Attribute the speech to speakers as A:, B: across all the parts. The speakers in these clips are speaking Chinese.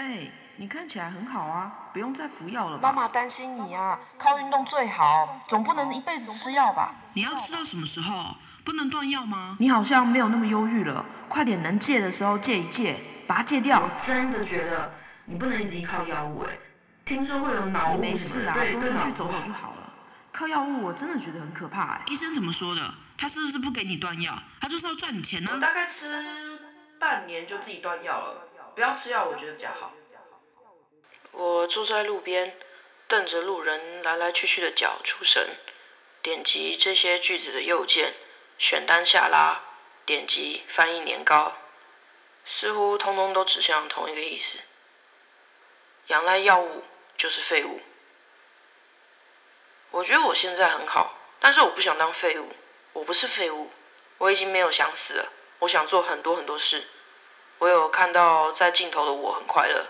A: 哎，你看起来很好啊，不用再服药了吧？
B: 妈妈担心你啊，靠运动最好，总不能一辈子吃药吧？
C: 你要吃到什么时候？不能断药吗？
A: 你好像没有那么忧郁了，快点能戒的时候戒一戒，把它戒掉。
B: 我真的觉得你不能一直依靠药物哎，听说会有脑
A: 没事啦，
B: 什么的，
A: 多出去走走就好了。靠药物我真的觉得很可怕哎。
C: 医生怎么说的？他是不是不给你断药？他就是要赚你钱呢、
D: 我大概吃半年就自己断药了，不要吃药，我觉得比较好。
B: 我坐在路边，瞪着路人来来去去的脚出神，点击这些句子的右键，选单下拉，点击翻译年糕，似乎通通都指向同一个意思：仰赖药物就是废物。我觉得我现在很好，但是我不想当废物。我不是废物，我已经没有想死了。我想做很多很多事。我有看到在尽头的我很快乐。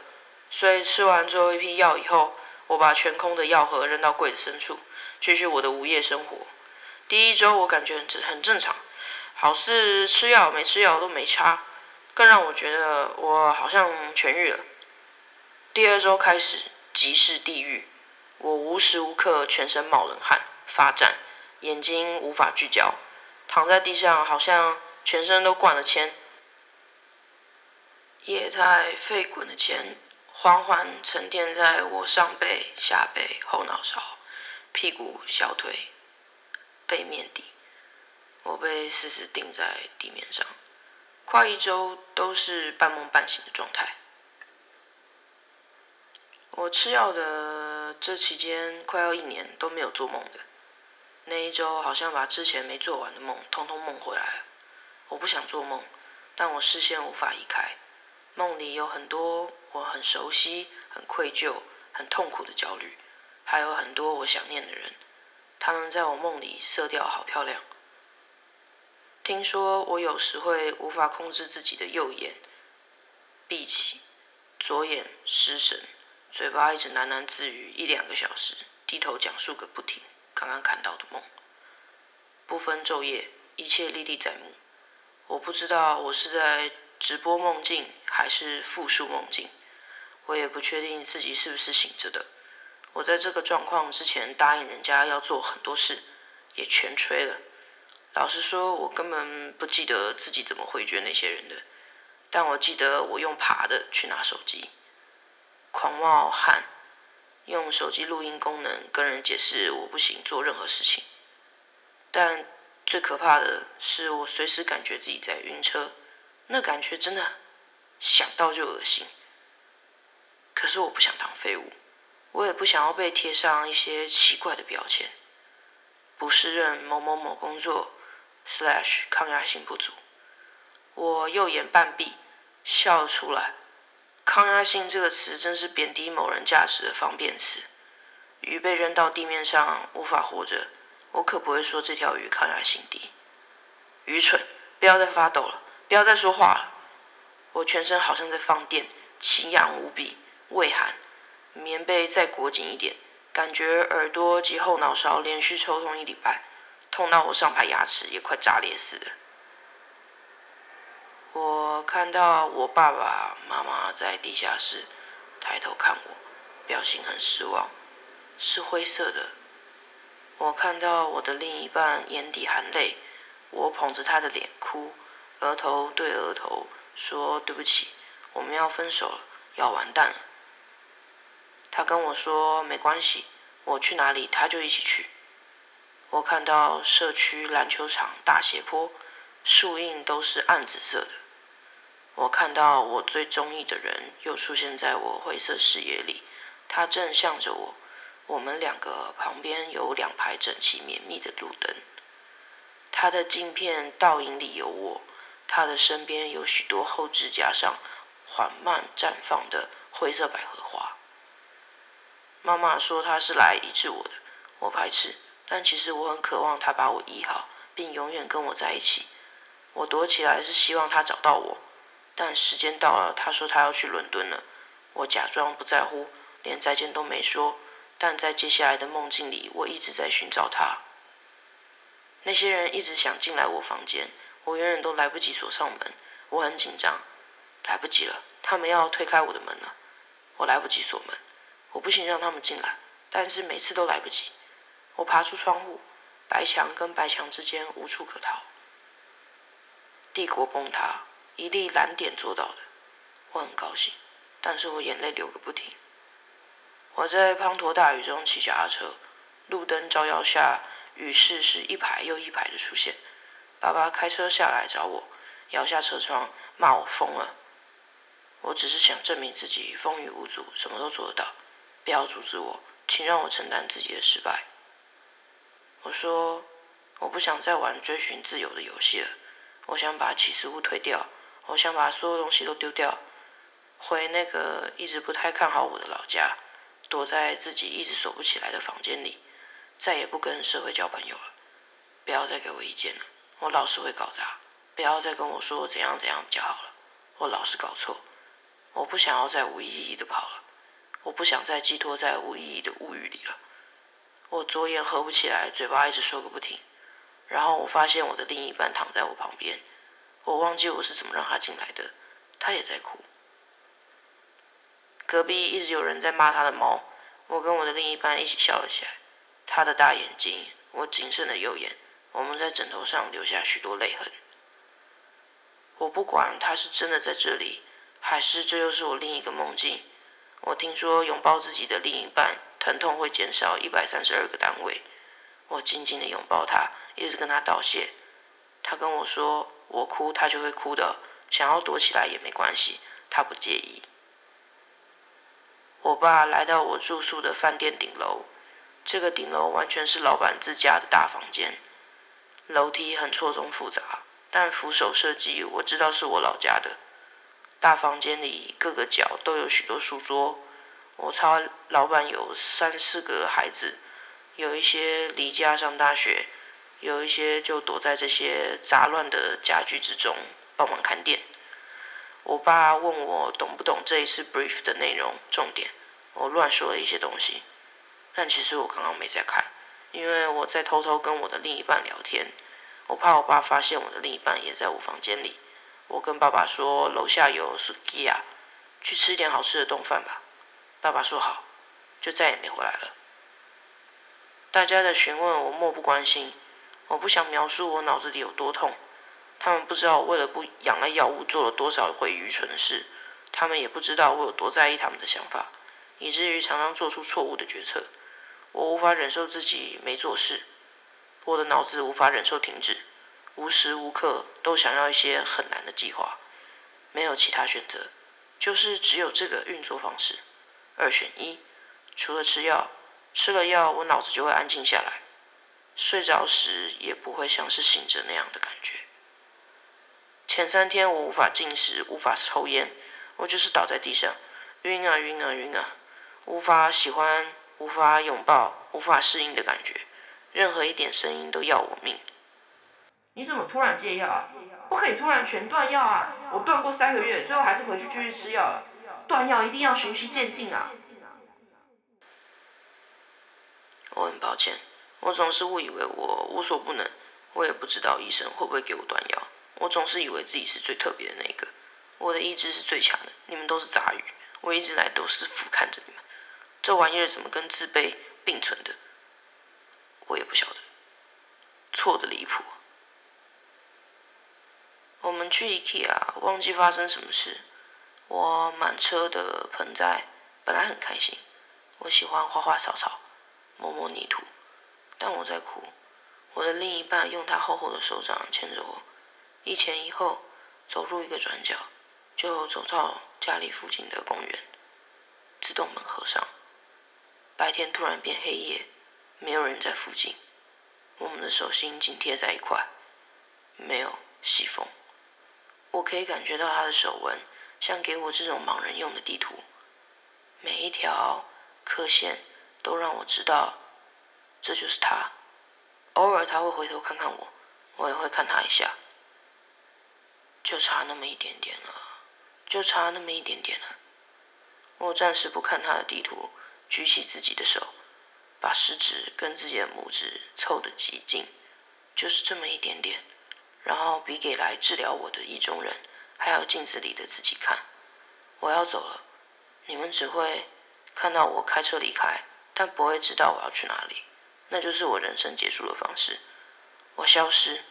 B: 所以吃完最后一批药以后，我把全空的药盒扔到柜子深处，继续我的午夜生活。第一周我感觉很很正常，好似吃药没吃药都没差，更让我觉得我好像痊愈了。第二周开始即是地狱，我无时无刻全身冒冷汗、发颤，眼睛无法聚焦，躺在地上好像全身都灌了铅。液态沸滚的钱缓缓沉淀在我上背、下背、后脑勺、屁股、小腿、背面底。我被死死钉在地面上，快一周都是半梦半醒的状态。我吃药的这期间，快要一年都没有做梦的。那一周好像把之前没做完的梦，通通梦回来了。我不想做梦，但我视线无法移开。梦里有很多我很熟悉、很愧疚、很痛苦的焦虑，还有很多我想念的人。他们在我梦里色调好漂亮。听说我有时会无法控制自己的右眼闭起，左眼失神，嘴巴一直喃喃自语一两个小时，低头讲述个不停刚刚看到的梦，不分昼夜，一切历历在目。我不知道我是在直播梦境还是复述梦境，我也不确定自己是不是醒着的。我在这个状况之前答应人家要做很多事，也全吹了。老实说，我根本不记得自己怎么回绝那些人的，但我记得我用爬的去拿手机，狂冒汗，用手机录音功能跟人解释我不行做任何事情。但最可怕的是，我随时感觉自己在晕车，那感觉真的想到就恶心。可是我不想当废物，我也不想要被贴上一些奇怪的标签，不适任某某某工作，slash 抗压性不足。我右眼半闭，笑了出来。抗压性这个词真是贬低某人价值的方便词。鱼被扔到地面上无法活着，我可不会说这条鱼抗压性低。愚蠢！不要再发抖了，不要再说话了。我全身好像在放电，奇痒无比，畏寒。棉被再裹紧一点，感觉耳朵及后脑勺连续抽痛一礼拜，痛到我上排牙齿也快炸裂似的。我看到我爸爸妈妈在地下室抬头看我，表情很失望，是灰色的。我看到我的另一半眼底含泪，我捧着他的脸哭，额头对额头说对不起，我们要分手了，要完蛋了。他跟我说没关系，我去哪里他就一起去。我看到社区篮球场大斜坡，树荫都是暗紫色的。我看到我最中意的人又出现在我灰色视野里，他正向着我。我们两个旁边有两排整齐绵密的路灯，他的镜片倒影里有我，他的身边有许多后指甲上缓慢绽放的灰色百合花。妈妈说她是来医治我的，我排斥，但其实我很渴望她把我医好，并永远跟我在一起。我躲起来是希望她找到我，但时间到了，她说她要去伦敦了。我假装不在乎，连再见都没说。但在接下来的梦境里，我一直在寻找她。那些人一直想进来我房间，我远远都来不及锁上门，我很紧张，来不及了，他们要推开我的门了。我来不及锁门，我不行让他们进来，但是每次都来不及。我爬出窗户，白墙跟白墙之间无处可逃。帝国崩塌，一粒蓝点做到的，我很高兴，但是我眼泪流个不停。我在滂沱大雨中骑脚踏车，路灯照耀下，雨势是一排又一排的出现。爸爸开车下来找我，摇下车窗，骂我疯了。我只是想证明自己风雨无阻，什么都做得到。不要阻止我，请让我承担自己的失败。我说，我不想再玩追寻自由的游戏了。我想把起司屋推掉，我想把所有东西都丢掉，回那个一直不太看好我的老家，躲在自己一直锁不起来的房间里，再也不跟社会交朋友了。不要再给我意见了，我老是会搞砸。不要再跟我说怎样怎样比较好了，我老是搞错。我不想要再无意义的跑了，我不想再寄托在无意义的物语里了。我左眼合不起来，嘴巴一直说个不停。然后我发现我的另一半躺在我旁边，我忘记我是怎么让他进来的，他也在哭。隔壁一直有人在骂他的猫，我跟我的另一半一起笑了起来。他的大眼睛，我谨慎的右眼，我们在枕头上留下许多泪痕。我不管他是真的在这里。还是这又是我另一个梦境。我听说拥抱自己的另一半，疼痛会减少一百三十二个单位。我紧紧的拥抱他，一直跟他道谢。他跟我说，我哭他就会哭的，想要躲起来也没关系，他不介意。我爸来到我住宿的饭店顶楼，这个顶楼完全是老板自家的大房间，楼梯很错综复杂，但扶手设计我知道是我老家的。大房间里各个角都有许多书桌。我猜老板有三四个孩子，有一些离家上大学，有一些就躲在这些杂乱的家具之中帮忙看店。我爸问我懂不懂这一次 brief 的内容重点，我乱说了一些东西，但其实我刚刚没在看，因为我在偷偷跟我的另一半聊天，我怕我爸发现我的另一半也在我房间里。我跟爸爸说，楼下有 sukiya，去吃点好吃的冻饭吧。爸爸说好，就再也没回来了。大家的询问我漠不关心，我不想描述我脑子里有多痛。他们不知道我为了不养了药物做了多少回愚蠢的事，他们也不知道我有多在意他们的想法，以至于常常做出错误的决策。我无法忍受自己没做事，我的脑子无法忍受停止。无时无刻都想要一些很难的计划，没有其他选择，就是只有这个运作方式，二选一。除了吃药，吃了药我脑子就会安静下来，睡着时也不会像是醒着那样的感觉。前三天我无法进食，无法抽烟，我就是倒在地上，晕啊晕啊晕啊，无法喜欢，无法拥抱，无法适应的感觉，任何一点声音都要我命。
D: 你怎么突然戒药啊？不可以突然全断药啊！我断过三个月，最后还是回去继续吃药了。断药一定要循序渐进啊！
B: 我很抱歉，我总是误以为我无所不能，我也不知道医生会不会给我断药。我总是以为自己是最特别的那一个，我的意志是最强的，你们都是杂鱼。我一直来都是俯瞰着你们，这玩意儿怎么跟自卑并存的？我也不晓得，错的离谱。我们去 IKEA，忘记发生什么事。我满车的盆栽，本来很开心。我喜欢花花草草，摸摸泥土，但我在哭。我的另一半用他厚厚的手掌牵着我，一前一后走入一个转角，就走到家里附近的公园。自动门合上。白天突然变黑夜，没有人在附近。我们的手心紧贴在一块，没有细缝。我可以感觉到他的手纹，像给我这种盲人用的地图，每一条刻线都让我知道这就是他。偶尔他会回头看看我，我也会看他一下，就差那么一点点了，就差那么一点点了。我暂时不看他的地图，举起自己的手，把食指跟自己的拇指凑得极近，就是这么一点点。然后比给来治疗我的意中人，还有镜子里的自己看。我要走了，你们只会看到我开车离开，但不会知道我要去哪里。那就是我人生结束的方式。我消失，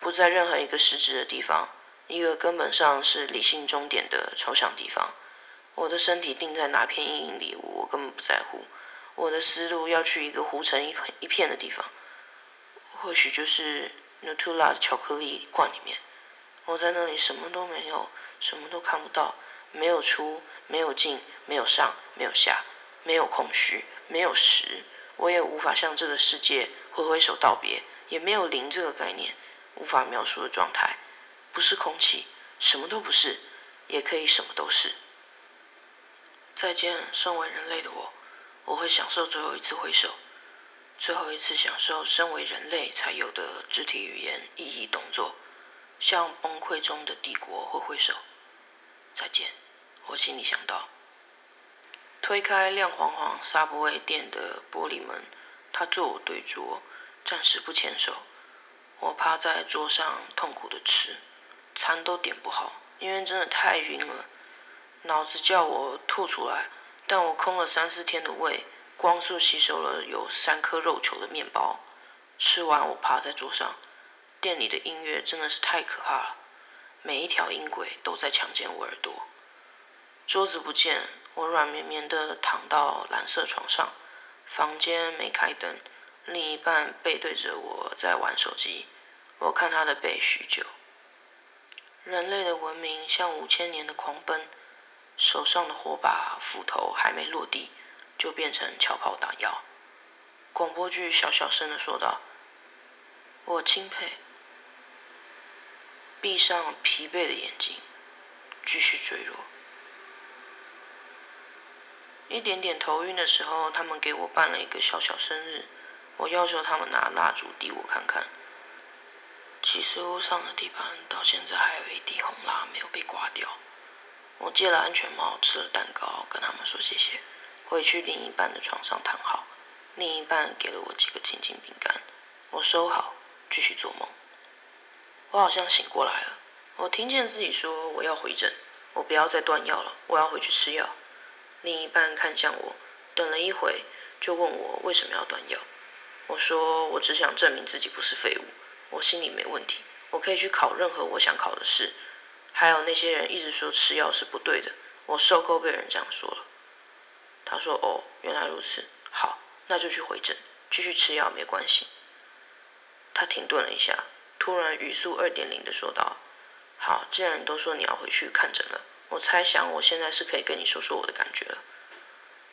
B: 不在任何一个实质的地方，一个根本上是理性终点的抽象地方。我的身体定在哪片阴影里，我根本不在乎。我的思路要去一个糊成一片一片的地方，或许就是 Nutella 的巧克力罐里面。我在那里什么都没有，什么都看不到，没有出，没有进，没有上，没有下，没有空虚，没有实。我也无法向这个世界挥挥手道别，也没有零这个概念，无法描述的状态。不是空气，什么都不是，也可以什么都是。再见，身为人类的我。我会享受最后一次挥手，最后一次享受身为人类才有的肢体语言、意义、动作，向崩溃中的帝国挥挥手。再见，我心里想到。推开亮晃晃沙布威店的玻璃门，他坐我对桌，暂时不牵手。我趴在桌上痛苦的吃，餐都点不好，因为真的太晕了，脑子叫我吐出来。但我空了三四天的胃，光速吸收了有三颗肉球的面包。吃完，我趴在桌上。店里的音乐真的是太可怕了，每一条音轨都在强奸我耳朵。桌子不见，我软绵绵的躺到蓝色床上。房间没开灯，另一半背对着我在玩手机。我看他的背许久。人类的文明像五千年的狂奔。手上的火把斧头还没落地，就变成桥炮打药。广播剧小小声的说道：“我钦佩。”闭上疲惫的眼睛，继续坠落。一点点头晕的时候，他们给我办了一个小小生日。我要求他们拿蜡烛递我看看。起司屋上的地板到现在还有一滴红蜡没有被刮掉。我借了安全帽，吃了蛋糕，跟他们说谢谢，回去另一半的床上躺好，另一半给了我几个亲亲饼干，我收好，继续做梦。我好像醒过来了，我听见自己说我要回诊，我不要再断药了，我要回去吃药。另一半看向我，等了一会，就问我为什么要断药。我说我只想证明自己不是废物，我心里没问题，我可以去考任何我想考的试。还有那些人一直说吃药是不对的，我受够被人这样说了。他说：“哦，原来如此，好，那就去回诊，继续吃药没关系。”他停顿了一下，突然语速二点零的说道：“好，既然你都说你要回去看诊了，我猜想我现在是可以跟你说说我的感觉了。”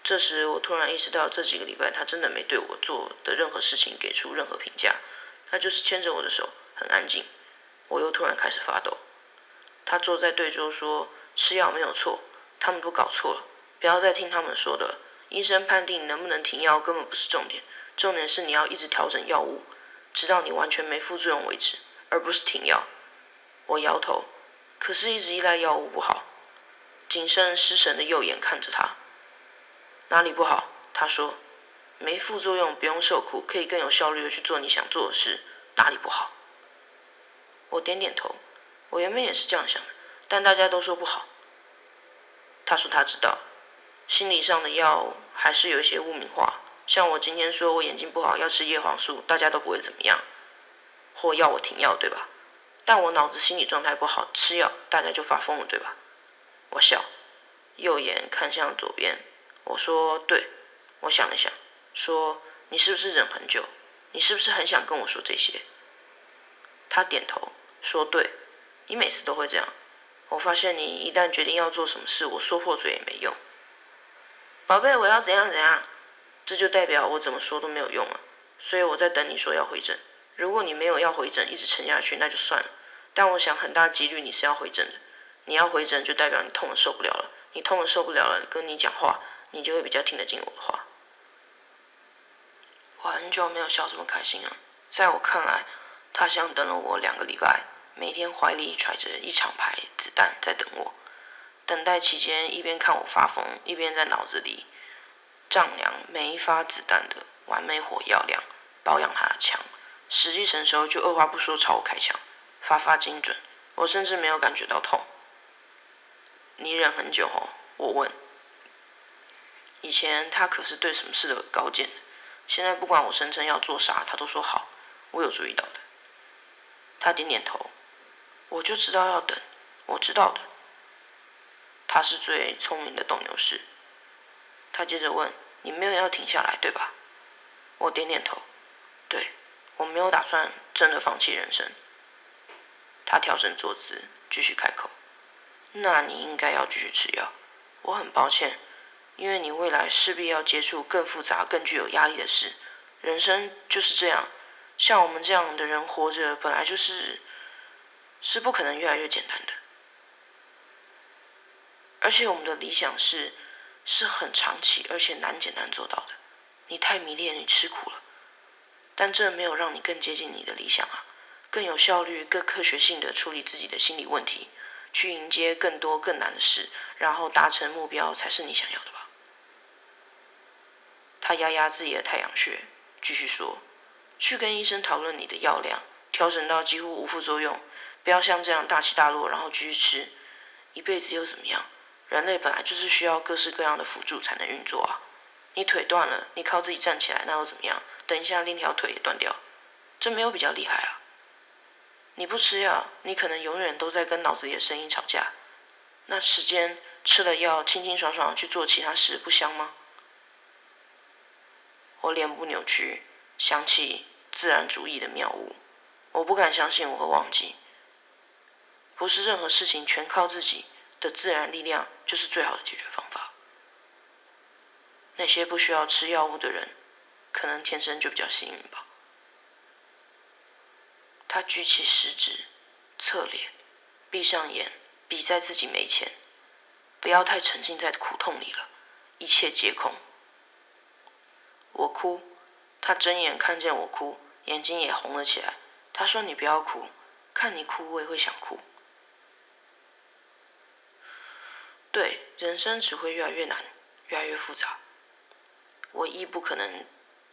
B: 这时我突然意识到，这几个礼拜他真的没对我做的任何事情给出任何评价，他就是牵着我的手，很安静。我又突然开始发抖。他坐在对桌说：“吃药没有错，他们都搞错了，不要再听他们说的了。医生判定能不能停药根本不是重点，重点是你要一直调整药物，直到你完全没副作用为止，而不是停药。”我摇头，可是一直依赖药物不好。谨慎失神的右眼看着他，哪里不好？他说：“没副作用，不用受苦，可以更有效率的去做你想做的事，哪里不好？”我点点头。我原本也是这样想的，但大家都说不好。他说他知道，心理上的药还是有一些污名化。像我今天说我眼睛不好要吃叶黄素，大家都不会怎么样，或要我停药，对吧？但我脑子心理状态不好，吃药大家就发疯了，对吧？我笑，右眼看向左边，我说对。我想了想，说你是不是忍很久？你是不是很想跟我说这些？他点头，说对。你每次都会这样，我发现你一旦决定要做什么事，我说破嘴也没用。宝贝，我要怎样怎样，这就代表我怎么说都没有用了。所以我在等你说要回诊。如果你没有要回诊，一直沉下去，那就算了。但我想很大几率你是要回诊的。你要回诊，就代表你痛的受不了了。你痛的受不了了，跟你讲话，你就会比较听得进我的话。我很久没有笑这么开心了。在我看来，他像等了我两个礼拜。每天怀里揣着一长排子弹在等我，等待期间一边看我发疯，一边在脑子里丈量每一发子弹的完美火药量，保养他的枪。时机成熟就二话不说朝我开枪，发发精准。我甚至没有感觉到痛。你忍很久哦？我问。以前他可是对什么事都有高见的，现在不管我声称要做啥，他都说好。我有注意到的。他点点头，我就知道要等，我知道的。他是最聪明的斗牛士。他接着问：“你没有要停下来，对吧？”我点点头，对，我没有打算真的放弃人生。他调整坐姿，继续开口：“那你应该要继续吃药。我很抱歉，因为你未来势必要接触更复杂、更具有压力的事。人生就是这样，像我们这样的人活着，本来就是是不可能越来越简单的。而且我们的理想是是很长期，而且难简单做到的。”你太迷恋，你吃苦了，但这没有让你更接近你的理想啊！更有效率、更科学性的处理自己的心理问题，去迎接更多更难的事，然后达成目标，才是你想要的吧？他压压自己的太阳穴，继续说：“去跟医生讨论你的药量，调整到几乎无副作用，不要像这样大起大落，然后继续吃。一辈子又怎么样？人类本来就是需要各式各样的辅助才能运作啊！”你腿断了，你靠自己站起来，那又怎么样？等一下另一条腿也断掉，这没有比较厉害啊。你不吃药，你可能永远都在跟脑子里的声音吵架。那时间吃了药，清清爽爽去做其他事，不香吗？我脸部扭曲，想起自然主义的妙物。我不敢相信我会忘记，不是任何事情全靠自己的自然力量就是最好的解决方法。那些不需要吃药物的人，可能天生就比较幸运吧。他举起食指，侧脸，闭上眼，比在自己没钱，不要太沉浸在苦痛里了，一切皆空。我哭，他睁眼看见我哭，眼睛也红了起来。他说：“你不要哭，看你哭我也会想哭。”对，人生只会越来越难，越来越复杂。我亦不可能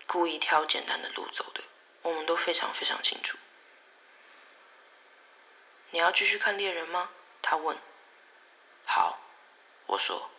B: 故意挑简单的路走的，我们都非常非常清楚。你要继续看猎人吗？他问。好，我说。